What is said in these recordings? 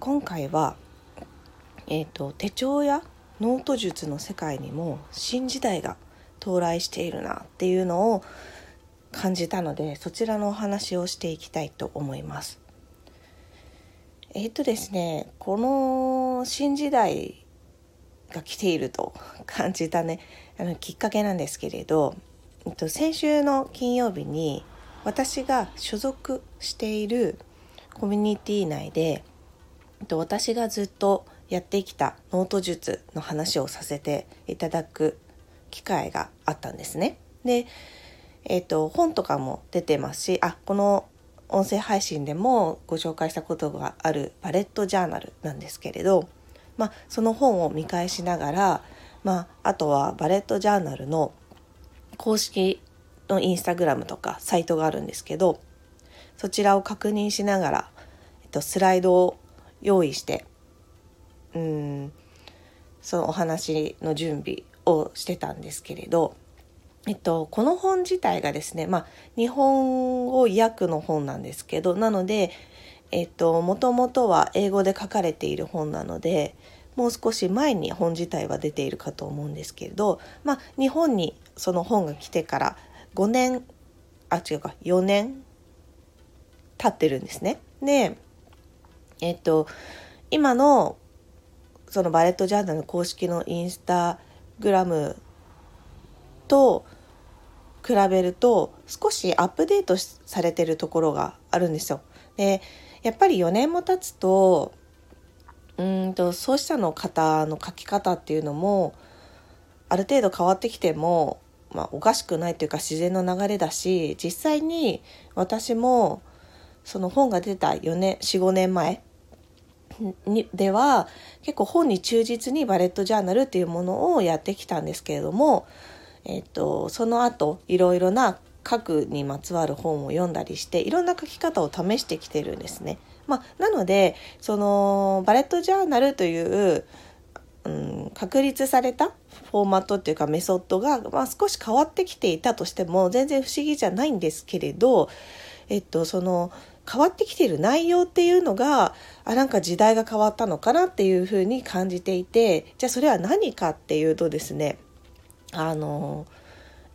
今回は、えーと、手帳やノート術の世界にも新時代が到来しているなっていうのを感じたのでそちらのお話をしていきたいと思います。えっ、ー、とですねこの新時代が来ていると感じたねあのきっかけなんですけれど、えっと、先週の金曜日に私が所属しているコミュニティ内で私がずっとやってきたノート術の話をさせていただく機会があったんですね。で、えっ、ー、と本とかも出てますしあこの音声配信でもご紹介したことがあるバレットジャーナルなんですけれど、まあ、その本を見返しながら、まあ、あとはバレットジャーナルの公式のインスタグラムとかサイトがあるんですけどそちらを確認しながら、えっと、スライドを用意してうんそのお話の準備をしてたんですけれど、えっと、この本自体がですね、まあ、日本語訳の本なんですけどなので、えっと、もともとは英語で書かれている本なのでもう少し前に本自体は出ているかと思うんですけれど、まあ、日本にその本が来てから5年あ違うか4年経ってるんですね。で、えっと、今のそのバレットジャーナル公式のインスタグラムと比べると少しアップデートされてるところがあるんですよ。でやっぱり4年も経つとうんと創始者の方の書き方っていうのもある程度変わってきても、まあ、おかしくないというか自然の流れだし実際に私もその本が出た4年45年前にでは結構本に忠実にバレットジャーナルっていうものをやってきたんですけれども、えっと、その後いろいろな書くにまつわる本を読んだりしていろんな書き方を試してきてるんですね。まあ、なのでそのバレットジャーナルという、うん、確立されたフォーマットっていうかメソッドが、まあ、少し変わってきていたとしても全然不思議じゃないんですけれど、えっと、その変わってきている内容っていうのがあなんか時代が変わったのかなっていうふうに感じていてじゃあそれは何かっていうとですねあの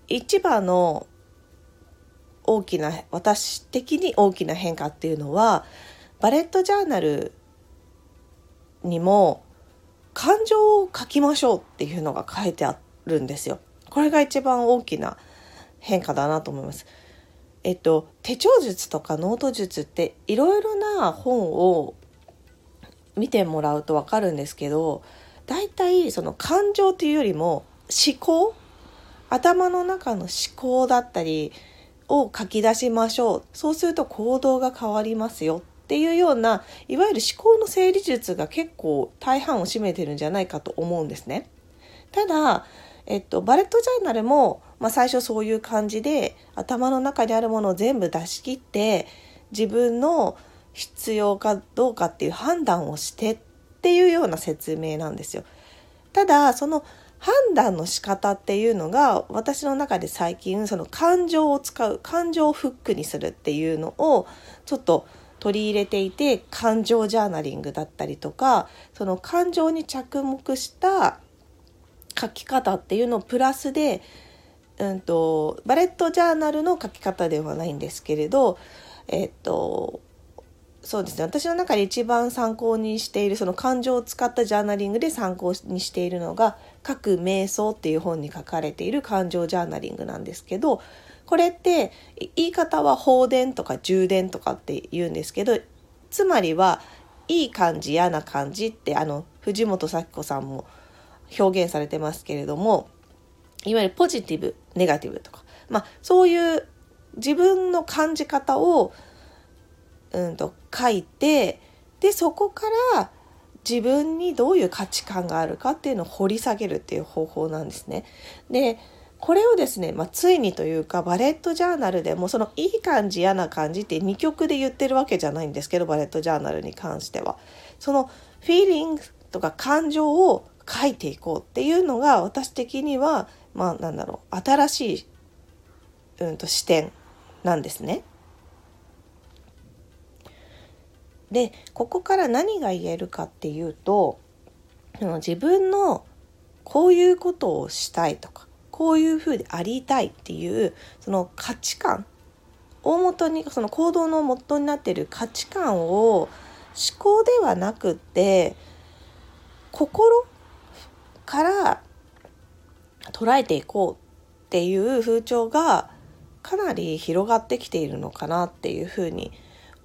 一番の大きな私的に大きな変化っていうのはバレットジャーナルにも感情を書きましょうっていうのが書いてあるんですよ。これが一番大きな変化だなと思います。えっと、手帳術とかノート術っていろいろな本を見てもらうと分かるんですけど大体その感情というよりも思考頭の中の思考だったりを書き出しましょうそうすると行動が変わりますよっていうようないわゆる思考の整理術が結構大半を占めてるんじゃないかと思うんですね。ただえっと、バレットジャーナルも、まあ、最初そういう感じで頭の中にあるものを全部出し切って自分の必要かどうかっていう判断をしてっていうような説明なんですよ。ただその判断の仕方っていうのが私の中で最近その感情を使う感情をフックにするっていうのをちょっと取り入れていて感情ジャーナリングだったりとかその感情に着目した書き方っていうのをプラスで、うんと、バレットジャーナルの書き方ではないんですけれど、えっと、そうですね。私の中で一番参考にしているその感情を使ったジャーナリングで参考にしているのが「書く瞑想」っていう本に書かれている感情ジャーナリングなんですけどこれって言い方は放電とか充電とかって言うんですけどつまりはいい感じ嫌な感じってあの藤本咲子さんも表現されてますけれどもいわゆるポジティブネガティブとか、まあ、そういう自分の感じ方を、うんと、書いてでそこから自分にどういう価値観があるかっていうのを掘り下げるっていう方法なんですね。でこれをですね、まあ、ついにというかバレットジャーナルでもそのいい感じ嫌な感じって2曲で言ってるわけじゃないんですけどバレットジャーナルに関してはそのフィーリングとか感情を書いていこうっていうのが私的にはまあなんだろう新しい、うん、と視点なんですね。でここから何が言えるかっていうと自分のこういうことをしたいとかこういうふうでありたいっていうその価値観大元にその行動の元になっている価値観を思考ではなくって心から捉えていこうっていう風潮がかなり広がってきているのかなっていうふうに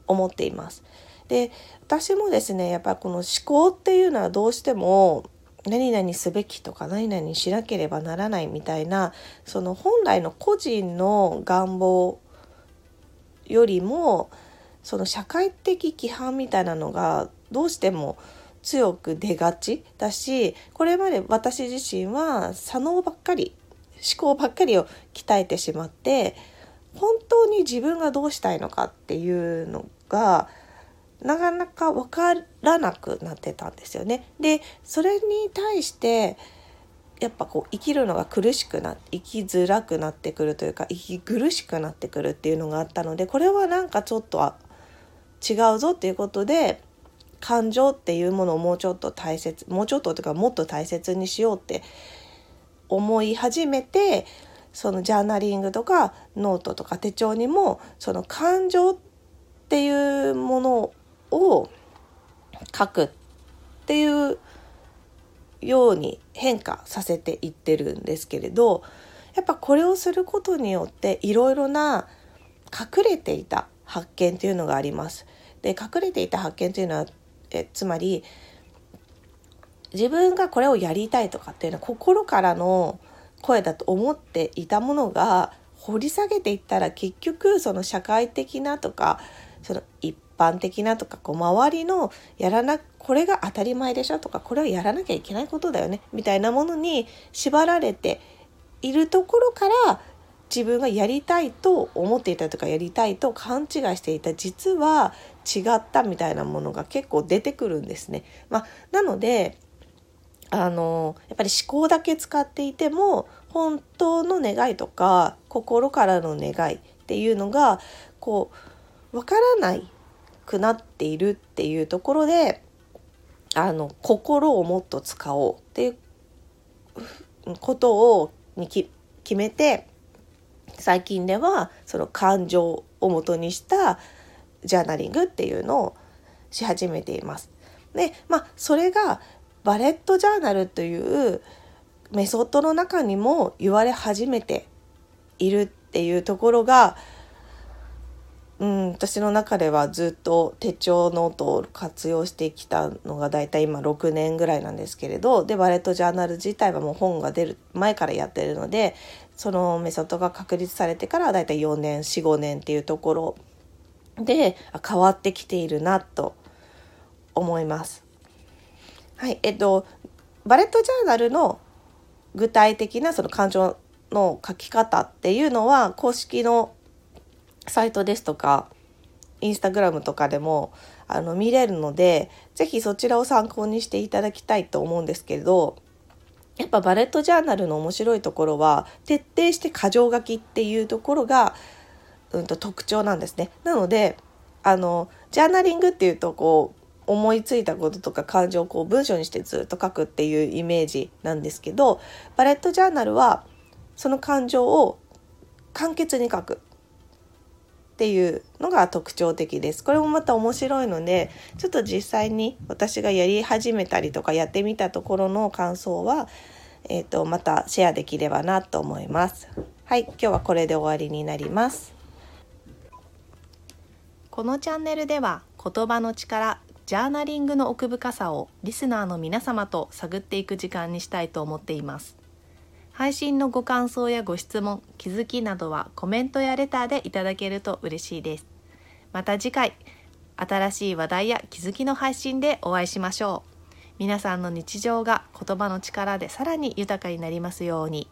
思っています。で私もですねやっぱこの思考っていうのはどうしても何々すべきとか何々しなければならないみたいなその本来の個人の願望よりもその社会的規範みたいなのがどうしても強く出がちだしこれまで私自身は左脳ばっかり思考ばっかりを鍛えてしまって本当に自分がどうしたいのかっていうのがなかなか分からなくなってたんですよね。でそれに対してやっぱこう生きるのが苦しくな生きづらくなってくるというか息苦しくなってくるっていうのがあったのでこれはなんかちょっと違うぞっていうことで感情っていうものをもうちょっと大切もうちょっとというかもっと大切にしようって思い始めてそのジャーナリングとかノートとか手帳にもその感情っていうものを書くっていうように変化させていってるんですけれどやっぱこれをすることによっていろいろな隠れていた発見というのがあります。で隠れていた発見というのはえつまり自分がこれをやりたいとかっていうのは心からの声だと思っていたものが掘り下げていったら結局その社会的なとかその一般的なとかこう周りのやらなこれが当たり前でしょとかこれはやらなきゃいけないことだよねみたいなものに縛られているところから自分がやりたいと思っていたとかやりたいと勘違いしていた実は違ったみたいなものが結構出てくるんですね。まあ、なのであのやっぱり思考だけ使っていても本当の願いとか心からの願いっていうのがこうわからないくなっているっていうところであの心をもっと使おうっていうことをに決めて最近ではその感情をもとにしたジャーナリングっていうのをし始めています。でまあそれがバレットジャーナルというメソッドの中にも言われ始めているっていうところがうん、私の中ではずっと手帳ノートを活用してきたのがだいたい今6年ぐらいなんですけれどでバレットジャーナル自体はもう本が出る前からやってるのでそのメソッドが確立されてからだいたい4年45年っていうところで変わってきているなと思います。はいえっとバレットジャーナルの具体的なその感情の書き方っていうのは公式のサイトですとかインスタグラムとかでもあの見れるので是非そちらを参考にしていただきたいと思うんですけれどやっぱバレットジャーナルの面白いところは徹底して箇条書きっていうところが、うん、と特徴なんですね。なのであのジャーナリングっていうとこう思いついたこととか感情をこう文章にしてずっと書くっていうイメージなんですけどバレットジャーナルはその感情を簡潔に書くっていうのが特徴的です。これもまた面白いのでちょっと実際に私がやり始めたりとかやってみたところの感想は、えーと、またシェアできればなと思います。はい、今日はこれで終わりになります。このチャンネルでは言葉の力ジャーナリングの奥深さをリスナーの皆様と探っていく時間にしたいと思っています。配信のご感想やご質問、気づきなどはコメントやレターでいただけると嬉しいです。また次回、新しい話題や気づきの配信でお会いしましょう。皆さんの日常が言葉の力でさらに豊かになりますように